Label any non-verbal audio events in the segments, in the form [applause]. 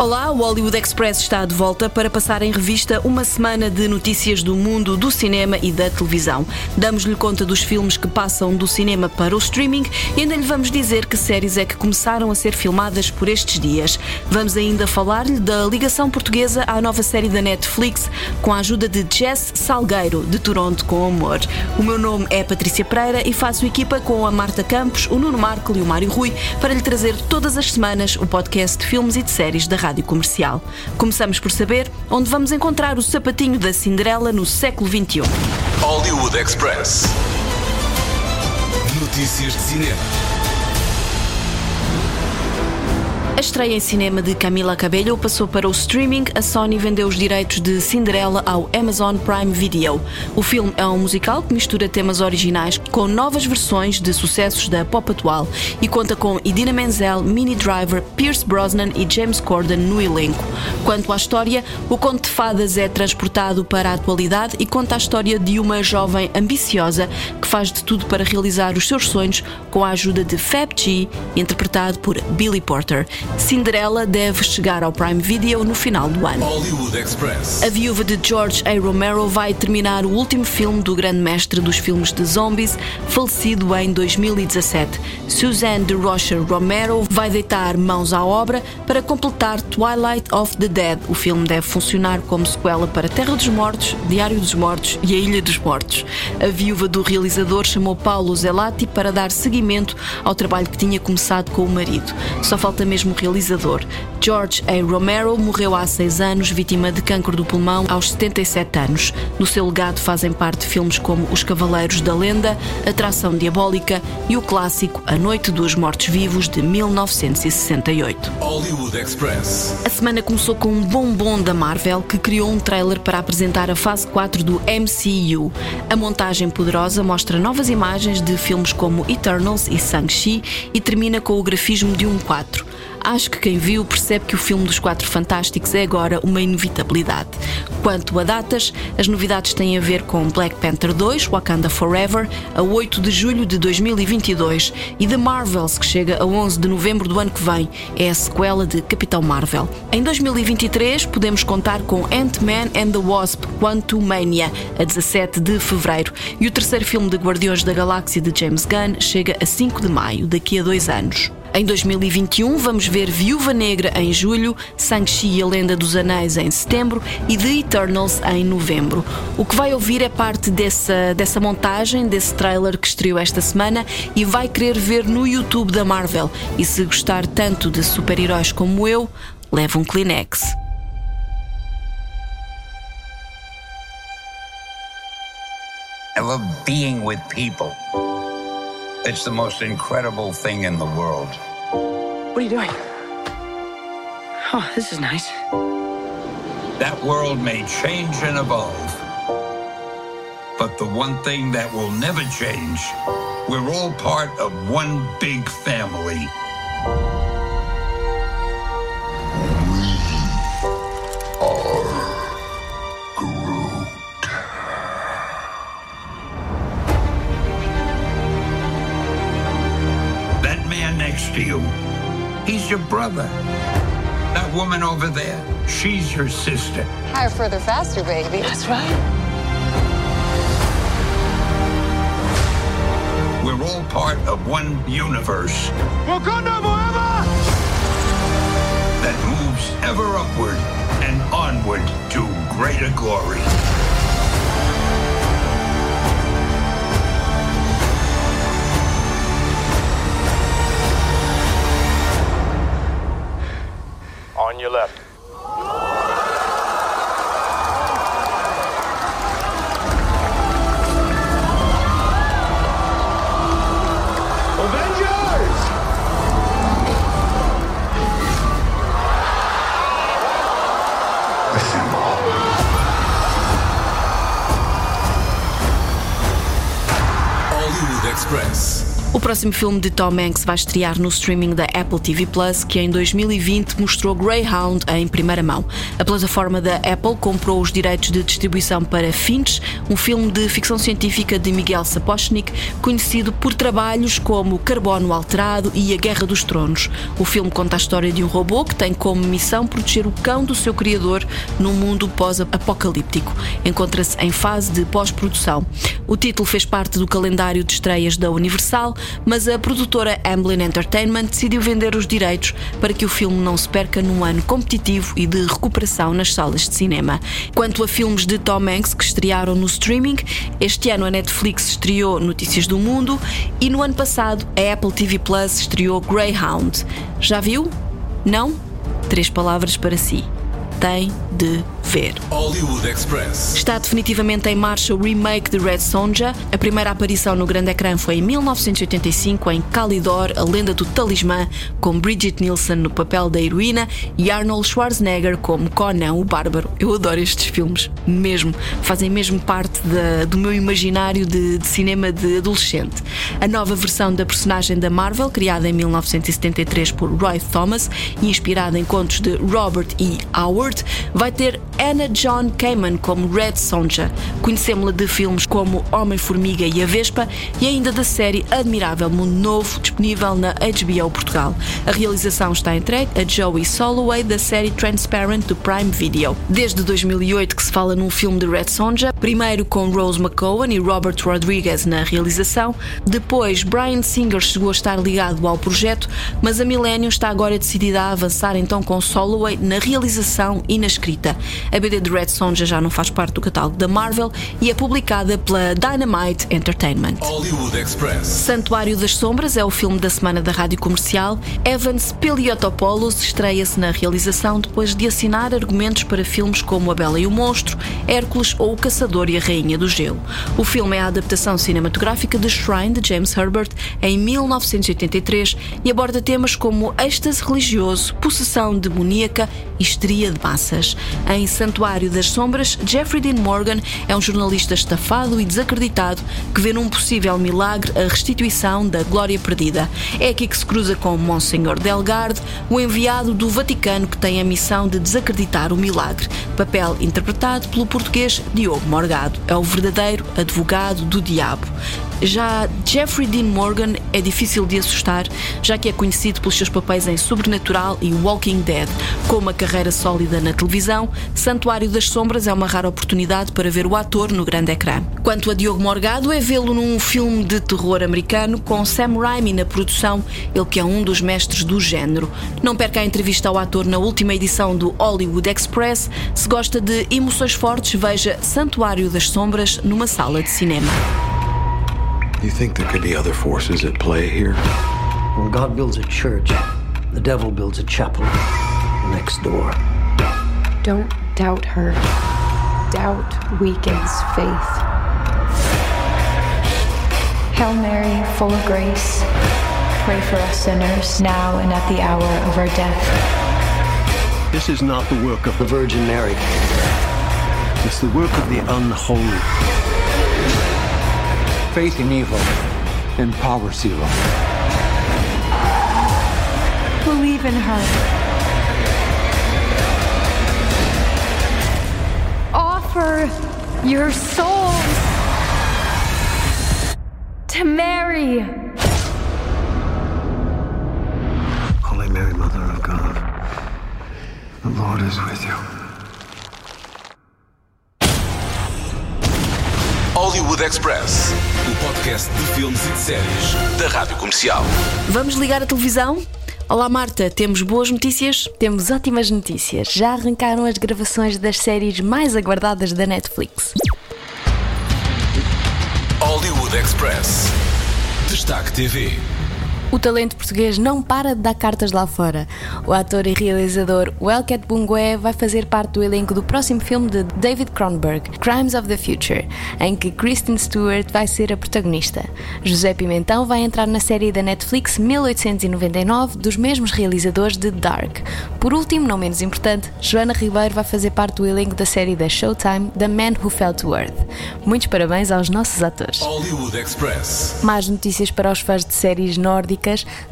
Olá, o Hollywood Express está de volta para passar em revista uma semana de notícias do mundo do cinema e da televisão. Damos-lhe conta dos filmes que passam do cinema para o streaming e ainda lhe vamos dizer que séries é que começaram a ser filmadas por estes dias. Vamos ainda falar-lhe da ligação portuguesa à nova série da Netflix com a ajuda de Jess Salgueiro, de Toronto com Amor. O meu nome é Patrícia Pereira e faço equipa com a Marta Campos, o Nuno Marco e o Mário Rui para lhe trazer todas as semanas o podcast de filmes e de séries da Rádio Comercial. Começamos por saber onde vamos encontrar o sapatinho da Cinderela no século XXI. Hollywood Express. Notícias de cinema. A estreia em cinema de Camila Cabello passou para o streaming. A Sony vendeu os direitos de Cinderela ao Amazon Prime Video. O filme é um musical que mistura temas originais com novas versões de sucessos da pop atual e conta com Idina Menzel, Minnie Driver, Pierce Brosnan e James Corden no elenco. Quanto à história, o conto de fadas é transportado para a atualidade e conta a história de uma jovem ambiciosa que faz de tudo para realizar os seus sonhos com a ajuda de Fab G, interpretado por Billy Porter. Cinderela deve chegar ao Prime Video no final do ano. Hollywood Express. A viúva de George A. Romero vai terminar o último filme do grande mestre dos filmes de zombies, falecido em 2017. Suzanne de Rocher Romero vai deitar mãos à obra para completar Twilight of the Dead. O filme deve funcionar como sequela para Terra dos Mortos, Diário dos Mortos e A Ilha dos Mortos. A viúva do realizador chamou Paulo Zelati para dar seguimento ao trabalho que tinha começado com o marido. Só falta mesmo realizador. George A. Romero morreu há seis anos, vítima de câncer do pulmão, aos 77 anos. No seu legado fazem parte filmes como Os Cavaleiros da Lenda, Atração Diabólica e o clássico A Noite dos Mortos-Vivos, de 1968. Hollywood Express. A semana começou com um bombom da Marvel que criou um trailer para apresentar a fase 4 do MCU. A montagem poderosa mostra novas imagens de filmes como Eternals e Shang-Chi e termina com o grafismo de um 4. Acho que quem viu percebe que o filme dos Quatro Fantásticos é agora uma inevitabilidade. Quanto a datas, as novidades têm a ver com Black Panther 2, Wakanda Forever, a 8 de julho de 2022, e The Marvels, que chega a 11 de novembro do ano que vem. É a sequela de Capitão Marvel. Em 2023, podemos contar com Ant-Man and the Wasp Quantumania, a 17 de fevereiro, e o terceiro filme de Guardiões da Galáxia de James Gunn chega a 5 de maio, daqui a dois anos. Em 2021, vamos ver Viúva Negra em julho, Shang-Chi e a Lenda dos Anéis em setembro e The Eternals em novembro. O que vai ouvir é parte dessa, dessa montagem, desse trailer que estreou esta semana e vai querer ver no YouTube da Marvel. E se gostar tanto de super-heróis como eu, leva um Kleenex. I love being with people. It's the most incredible thing in the world. What are you doing? Oh, this is nice. That world may change and evolve. But the one thing that will never change, we're all part of one big family. He's brother. That woman over there, she's your sister. Higher, further, faster, baby. That's right. We're all part of one universe that moves ever upward and onward to greater glory. Próximo filme de Tom Hanks vai estrear no streaming da Apple TV Plus, que em 2020 mostrou Greyhound em primeira mão. A plataforma da Apple comprou os direitos de distribuição para Finch, um filme de ficção científica de Miguel Sapochnik, conhecido por trabalhos como Carbono Alterado e A Guerra dos Tronos. O filme conta a história de um robô que tem como missão proteger o cão do seu criador num mundo pós-apocalíptico. Encontra-se em fase de pós-produção. O título fez parte do calendário de estreias da Universal, mas a produtora Amblin Entertainment decidiu vender os direitos para que o filme não se perca num ano competitivo e de recuperação nas salas de cinema. Quanto a filmes de Tom Hanks que estrearam no streaming, este ano a Netflix estreou Notícias do Mundo e no ano passado a Apple TV Plus estreou Greyhound. Já viu? Não? Três palavras para si. Tem de ver. Hollywood Express. Está definitivamente em marcha o remake de Red Sonja. A primeira aparição no grande ecrã foi em 1985 em Calidor, a lenda do talismã, com Bridget Nielsen no papel da heroína e Arnold Schwarzenegger como Conan o Bárbaro. Eu adoro estes filmes, mesmo. Fazem mesmo parte da, do meu imaginário de, de cinema de adolescente. A nova versão da personagem da Marvel, criada em 1973 por Roy Thomas e inspirada em contos de Robert E. Howard, vai ter Anna John Kamen como Red Sonja. Conhecemos-la de filmes como Homem-Formiga e a Vespa e ainda da série Admirável Mundo Novo, disponível na HBO Portugal. A realização está entregue a Joey Soloway da série Transparent do Prime Video. Desde 2008 que se fala num filme de Red Sonja, primeiro com Rose McCowan e Robert Rodriguez na realização, depois Brian Singer chegou a estar ligado ao projeto, mas a Millennium está agora decidida a avançar então com Soloway na realização e na escrita. A BD de Red Sonja já não faz parte do catálogo da Marvel e é publicada pela Dynamite Entertainment. Santuário das Sombras é o filme da semana da rádio comercial. Evans Piliotopoulos estreia-se na realização depois de assinar argumentos para filmes como A Bela e o Monstro, Hércules ou O Caçador e a Rainha do Gelo. O filme é a adaptação cinematográfica de Shrine de James Herbert em 1983 e aborda temas como êxtase religioso, possessão demoníaca e histeria de massas. Em Santuário das Sombras, Jeffrey Dean Morgan é um jornalista estafado e desacreditado que vê num possível milagre a restituição da glória perdida. É aqui que se cruza com Monsenhor Delgarde, o enviado do Vaticano que tem a missão de desacreditar o milagre, papel interpretado pelo português Diogo Morgado. É o verdadeiro advogado do diabo. Já Jeffrey Dean Morgan é difícil de assustar, já que é conhecido pelos seus papéis em Sobrenatural e Walking Dead. Com uma carreira sólida na televisão, Santuário das Sombras é uma rara oportunidade para ver o ator no grande ecrã. Quanto a Diogo Morgado, é vê-lo num filme de terror americano com Sam Raimi na produção, ele que é um dos mestres do género. Não perca a entrevista ao ator na última edição do Hollywood Express. Se gosta de emoções fortes, veja Santuário das Sombras numa sala de cinema. You think there could be other forces at play here? When God builds a church, the devil builds a chapel next door. Don't doubt her. Doubt weakens faith. Hail Mary, full of grace, pray for us sinners now and at the hour of our death. This is not the work of the Virgin Mary. It's the work of the unholy. Faith in evil empowers evil. Believe in her. Offer your souls to Mary. Holy Mary, Mother of God, the Lord is with you. Hollywood Express. O podcast de filmes e de séries da Rádio Comercial. Vamos ligar a televisão? Olá Marta, temos boas notícias? Temos ótimas notícias. Já arrancaram as gravações das séries mais aguardadas da Netflix. Hollywood Express. Destaque TV. O talento português não para de dar cartas lá fora. O ator e realizador Welket Bungue vai fazer parte do elenco do próximo filme de David Cronenberg, Crimes of the Future, em que Kristen Stewart vai ser a protagonista. José Pimentão vai entrar na série da Netflix 1899 dos mesmos realizadores de Dark. Por último, não menos importante, Joana Ribeiro vai fazer parte do elenco da série da Showtime The Man Who Fell to Earth. Muitos parabéns aos nossos atores. Mais notícias para os fãs de séries nórdicas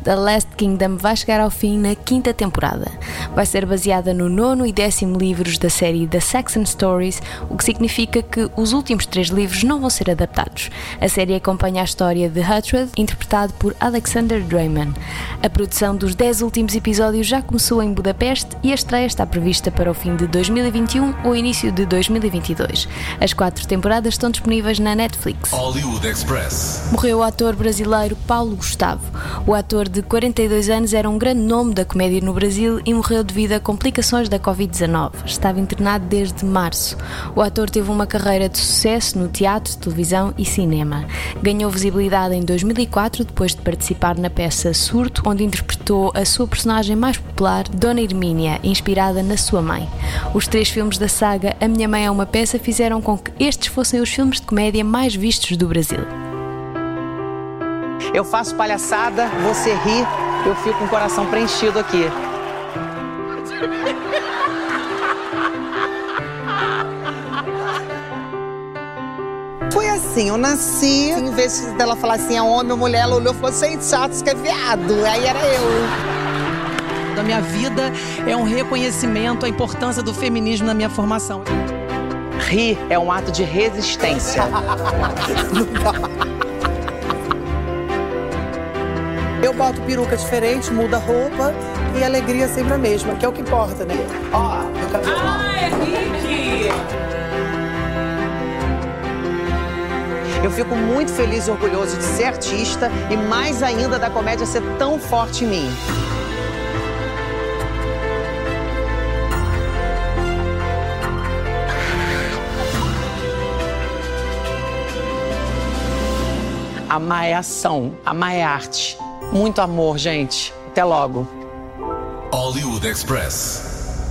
The Last Kingdom vai chegar ao fim na quinta temporada. Vai ser baseada no nono e décimo livros da série The Saxon Stories, o que significa que os últimos três livros não vão ser adaptados. A série acompanha a história de Hutred, interpretado por Alexander Drayman. A produção dos dez últimos episódios já começou em Budapeste e a estreia está prevista para o fim de 2021 ou início de 2022. As quatro temporadas estão disponíveis na Netflix. Hollywood Express. Morreu o ator brasileiro Paulo Gustavo. O ator de 42 anos era um grande nome da comédia no Brasil e morreu devido a complicações da Covid-19. Estava internado desde março. O ator teve uma carreira de sucesso no teatro, televisão e cinema. Ganhou visibilidade em 2004 depois de participar na peça Surto, onde interpretou a sua personagem mais popular, Dona Hermínia, inspirada na sua mãe. Os três filmes da saga A Minha Mãe é uma Peça fizeram com que estes fossem os filmes de comédia mais vistos do Brasil. Eu faço palhaçada, você ri, eu fico com o coração preenchido aqui. Foi assim, eu nasci, em vez dela falar assim, é homem ou mulher, ela olhou e falou, sem chato, que é viado. Aí era eu. Da minha vida é um reconhecimento à importância do feminismo na minha formação. Rir é um ato de resistência. [laughs] Eu boto peruca diferente, muda a roupa e a alegria é sempre a mesma, que é o que importa, né? Ó, meu cabelo. Ah, é Rick! Eu fico muito feliz e orgulhoso de ser artista e mais ainda da comédia ser tão forte em mim. Amar é ação, amar é arte. Muito amor, gente. Até logo. Hollywood Express.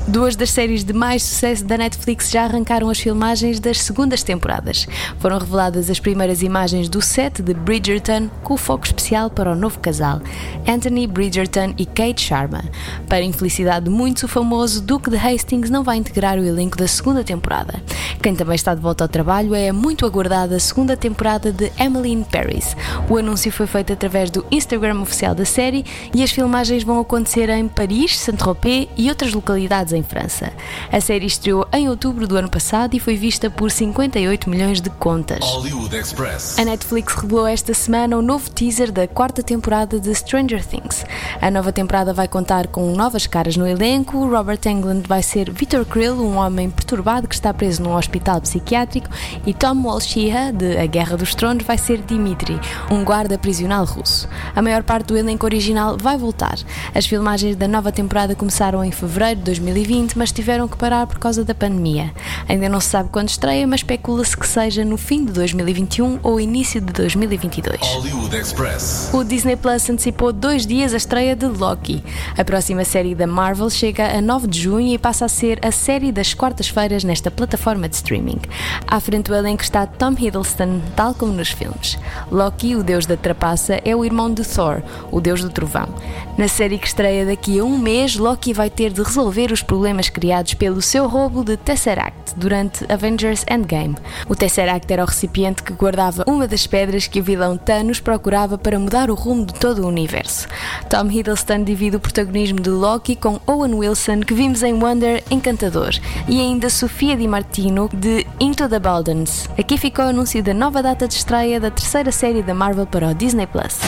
Duas das séries de mais sucesso da Netflix já arrancaram as filmagens das segundas temporadas. Foram reveladas as primeiras imagens do set de Bridgerton, com foco especial para o novo casal, Anthony Bridgerton e Kate Sharma. Para infelicidade de muitos, o famoso Duque de Hastings não vai integrar o elenco da segunda temporada. Quem também está de volta ao trabalho é a muito aguardada segunda temporada de Emily in Paris. O anúncio foi feito através do Instagram oficial da série e as filmagens vão acontecer em Paris, Saint-Tropez e outras localidades em França. A série estreou em outubro do ano passado e foi vista por 58 milhões de contas. A Netflix revelou esta semana o um novo teaser da quarta temporada de Stranger Things. A nova temporada vai contar com novas caras no elenco. Robert Englund vai ser Victor Krill, um homem perturbado que está preso num hospital psiquiátrico, e Tom Walshia, de A Guerra dos Tronos, vai ser Dimitri, um guarda prisional russo. A maior parte do elenco original vai voltar. As filmagens da nova temporada começaram em fevereiro de 2020 2020, mas tiveram que parar por causa da pandemia. Ainda não se sabe quando estreia, mas especula-se que seja no fim de 2021 ou início de 2022. Hollywood Express. O Disney Plus antecipou dois dias a estreia de Loki. A próxima série da Marvel chega a 9 de junho e passa a ser a série das quartas-feiras nesta plataforma de streaming. À frente do elenco está Tom Hiddleston, tal como nos filmes. Loki, o deus da trapaça, é o irmão de Thor, o deus do trovão. Na série que estreia daqui a um mês, Loki vai ter de resolver os problemas problemas criados pelo seu roubo de Tesseract durante Avengers Endgame. O Tesseract era o recipiente que guardava uma das pedras que o vilão Thanos procurava para mudar o rumo de todo o universo. Tom Hiddleston divide o protagonismo de Loki com Owen Wilson, que vimos em Wonder Encantador, e ainda Sofia Di Martino, de Into the Baldens. Aqui ficou o anúncio da nova data de estreia da terceira série da Marvel para o Disney Plus.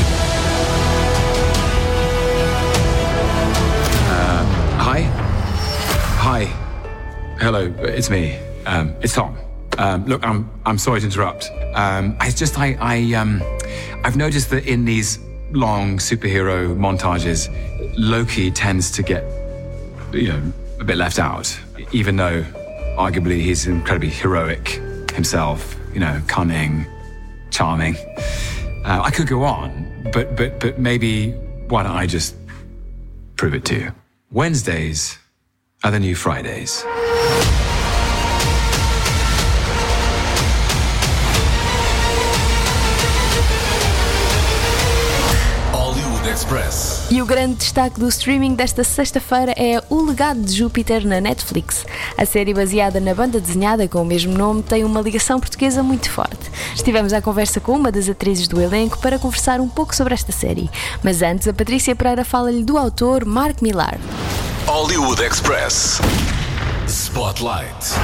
Hello, it's me. Um, it's Tom. Um, look, I'm I'm sorry to interrupt. Um, it's just I I um I've noticed that in these long superhero montages, Loki tends to get you know a bit left out, even though arguably he's incredibly heroic himself. You know, cunning, charming. Uh, I could go on, but but but maybe why don't I just prove it to you? Wednesdays are the new Fridays. Express. E o grande destaque do streaming desta sexta-feira é O Legado de Júpiter na Netflix. A série baseada na banda desenhada com o mesmo nome tem uma ligação portuguesa muito forte. Estivemos à conversa com uma das atrizes do elenco para conversar um pouco sobre esta série. Mas antes, a Patrícia Pereira fala-lhe do autor Mark Millar. Hollywood Express. Spotlight.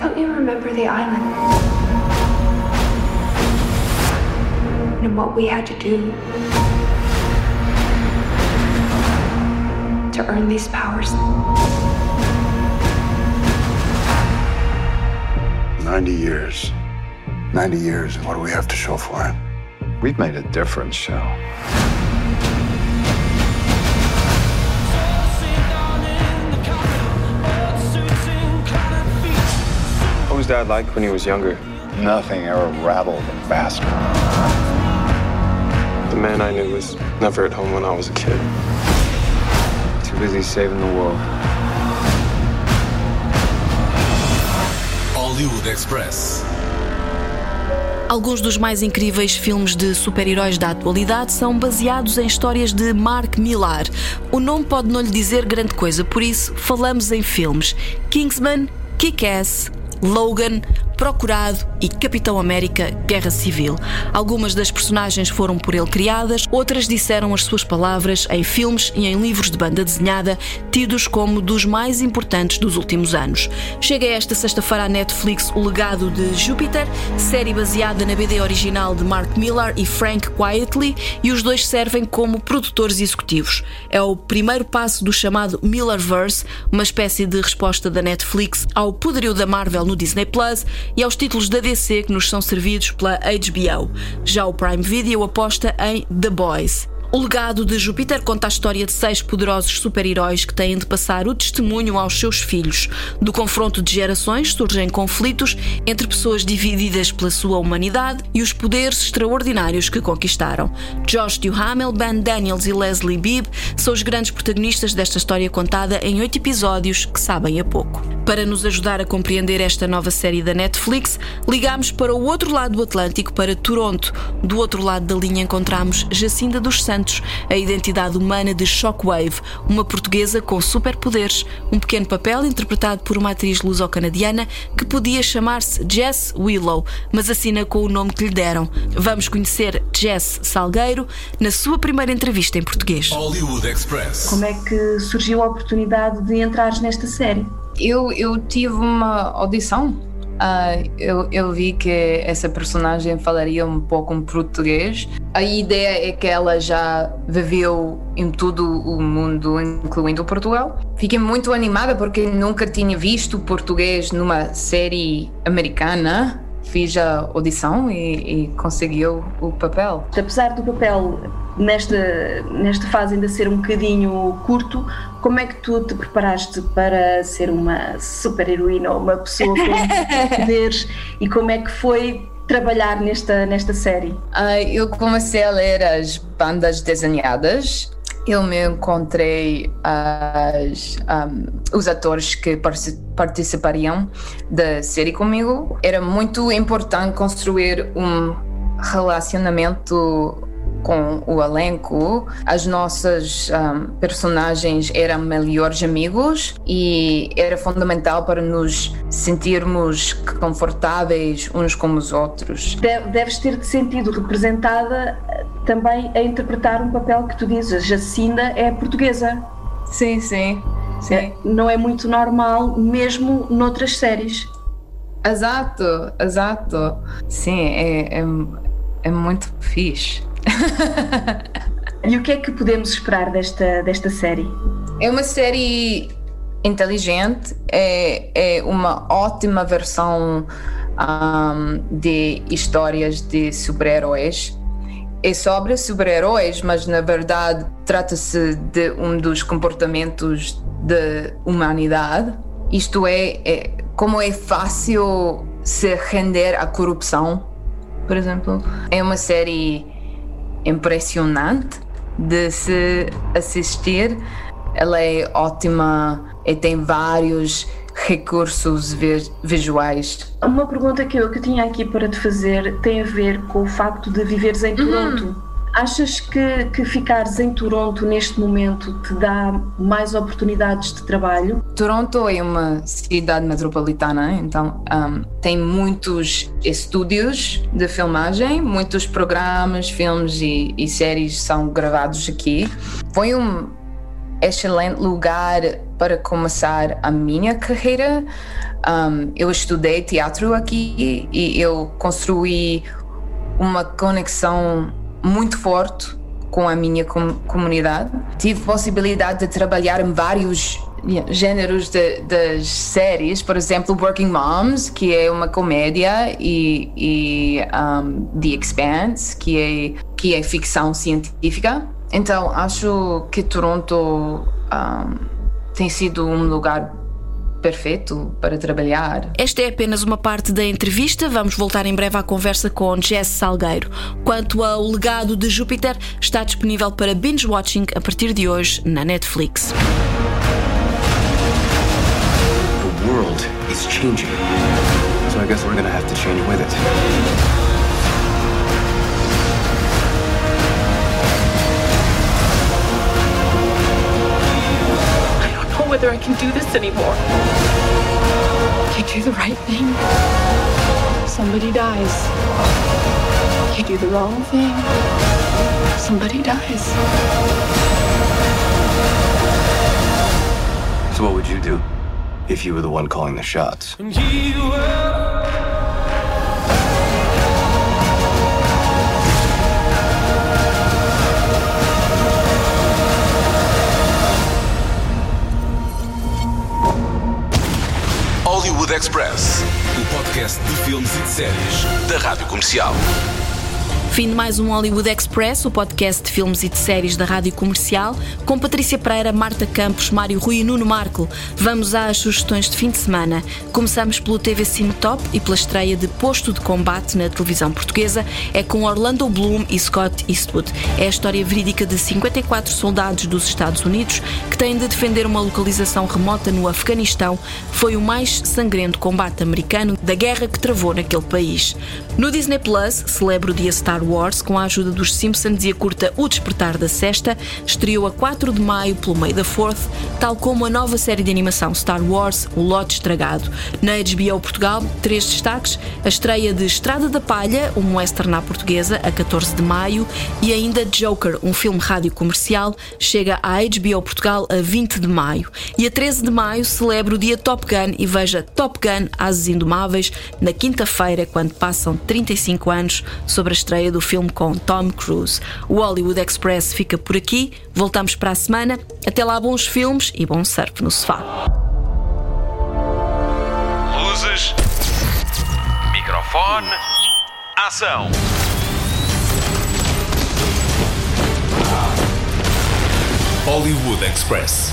Don't you remember the island? What we had to do to earn these powers? Ninety years. Ninety years, and what do we have to show for it? We've made a difference, Shell. What was Dad like when he was younger? Nothing ever rattled him faster. Man I knew was never at home when I was a kid. Too busy saving the world. Hollywood Express. Alguns dos mais incríveis filmes de super-heróis da atualidade são baseados em histórias de Mark Millar. O nome pode não lhe dizer grande coisa, por isso falamos em filmes Kingsman, Kick-Ass, Logan, Procurado e Capitão América Guerra Civil. Algumas das personagens foram por ele criadas, outras disseram as suas palavras em filmes e em livros de banda desenhada, tidos como dos mais importantes dos últimos anos. Chega esta sexta-feira à Netflix O Legado de Júpiter, série baseada na BD original de Mark Millar e Frank Quietly, e os dois servem como produtores executivos. É o primeiro passo do chamado Millarverse, uma espécie de resposta da Netflix ao poderio da Marvel no Disney Plus e aos títulos da DC que nos são servidos pela HBO. Já o Prime Video aposta em The Boys. O legado de Júpiter conta a história de seis poderosos super-heróis que têm de passar o testemunho aos seus filhos. Do confronto de gerações surgem conflitos entre pessoas divididas pela sua humanidade e os poderes extraordinários que conquistaram. Josh Duhamel, Ben Daniels e Leslie Bibb são os grandes protagonistas desta história contada em oito episódios que sabem a pouco. Para nos ajudar a compreender esta nova série da Netflix, ligamos para o outro lado do Atlântico, para Toronto. Do outro lado da linha encontramos Jacinda dos Santos a identidade humana de Shockwave, uma portuguesa com superpoderes, um pequeno papel interpretado por uma atriz luso-canadiana que podia chamar-se Jess Willow, mas assina com o nome que lhe deram. Vamos conhecer Jess Salgueiro na sua primeira entrevista em português. Hollywood Express. Como é que surgiu a oportunidade de entrares nesta série? Eu, eu tive uma audição Uh, eu, eu, vi que essa personagem falaria um pouco em português. A ideia é que ela já viveu em todo o mundo, incluindo Portugal. Fiquei muito animada porque nunca tinha visto português numa série americana. Fiz a audição e, e conseguiu o papel. Apesar do papel nesta, nesta fase ainda ser um bocadinho curto, como é que tu te preparaste para ser uma super heroína ou uma pessoa com [laughs] poderes e como é que foi trabalhar nesta, nesta série? Uh, eu comecei a ler as bandas desenhadas. Eu me encontrei as, um, os atores que participariam da série comigo. Era muito importante construir um relacionamento com o elenco, as nossas um, personagens eram melhores amigos e era fundamental para nos sentirmos confortáveis uns com os outros. Deves ter te sentido representada eh, também a interpretar um papel que tu dizes, Jacinda é portuguesa. Sim, sim. sim. É, não é muito normal, mesmo noutras séries. Exato, exato. Sim, é, é, é muito fixe. E o que é que podemos esperar desta, desta série? É uma série inteligente, é, é uma ótima versão um, de histórias de super-heróis. É sobre super-heróis, mas na verdade trata-se de um dos comportamentos da humanidade. Isto é, é como é fácil se render à corrupção, por exemplo. É uma série impressionante de se assistir. Ela é ótima e tem vários recursos visuais. Uma pergunta que eu, que eu tinha aqui para te fazer tem a ver com o facto de viveres em Toronto. Uhum. Achas que, que ficares em Toronto neste momento te dá mais oportunidades de trabalho? Toronto é uma cidade metropolitana, então um, tem muitos estúdios de filmagem, muitos programas, filmes e, e séries são gravados aqui. Foi um excelente lugar para começar a minha carreira. Um, eu estudei teatro aqui e eu construí uma conexão muito forte com a minha com comunidade. Tive possibilidade de trabalhar em vários gêneros de, das séries, por exemplo, Working Moms, que é uma comédia, e, e um, The Expanse, que é, que é ficção científica. Então, acho que Toronto um, tem sido um lugar perfeito para trabalhar. Esta é apenas uma parte da entrevista. Vamos voltar em breve à conversa com Jess Salgueiro. Quanto ao legado de Júpiter, está disponível para binge watching a partir de hoje na Netflix. The world is changing. So I guess we're gonna have to change with it. Whether I can do this anymore. You do the right thing. Somebody dies. You do the wrong thing. Somebody dies. So what would you do if you were the one calling the shots? Express, o podcast de filmes e de séries da Rádio Comercial. Fim de mais um Hollywood Express, o podcast de filmes e de séries da Rádio Comercial, com Patrícia Pereira, Marta Campos, Mário Rui e Nuno Marco. Vamos às sugestões de fim de semana. Começamos pelo TV Cine Top e pela estreia de Posto de Combate na televisão portuguesa. É com Orlando Bloom e Scott Eastwood. É a história verídica de 54 soldados dos Estados Unidos que têm de defender uma localização remota no Afeganistão. Foi o mais sangrento combate americano da guerra que travou naquele país. No Disney Plus, celebra o dia Star Wars com a ajuda dos Simpsons e a curta O Despertar da Sexta, estreou a 4 de maio pelo May 4th, tal como a nova série de animação Star Wars, O Lote Estragado. Na HBO Portugal, três destaques: a estreia de Estrada da Palha, um western à portuguesa, a 14 de maio, e ainda Joker, um filme rádio comercial, chega à HBO Portugal a 20 de maio. E a 13 de maio celebra o dia Top Gun e veja Top Gun Ases Indomáveis na quinta-feira, quando passam 35 anos sobre a estreia do do filme com Tom Cruise. O Hollywood Express fica por aqui. Voltamos para a semana. Até lá, bons filmes e bom surf no sofá. Luzes. Microfone. Ação. Hollywood Express.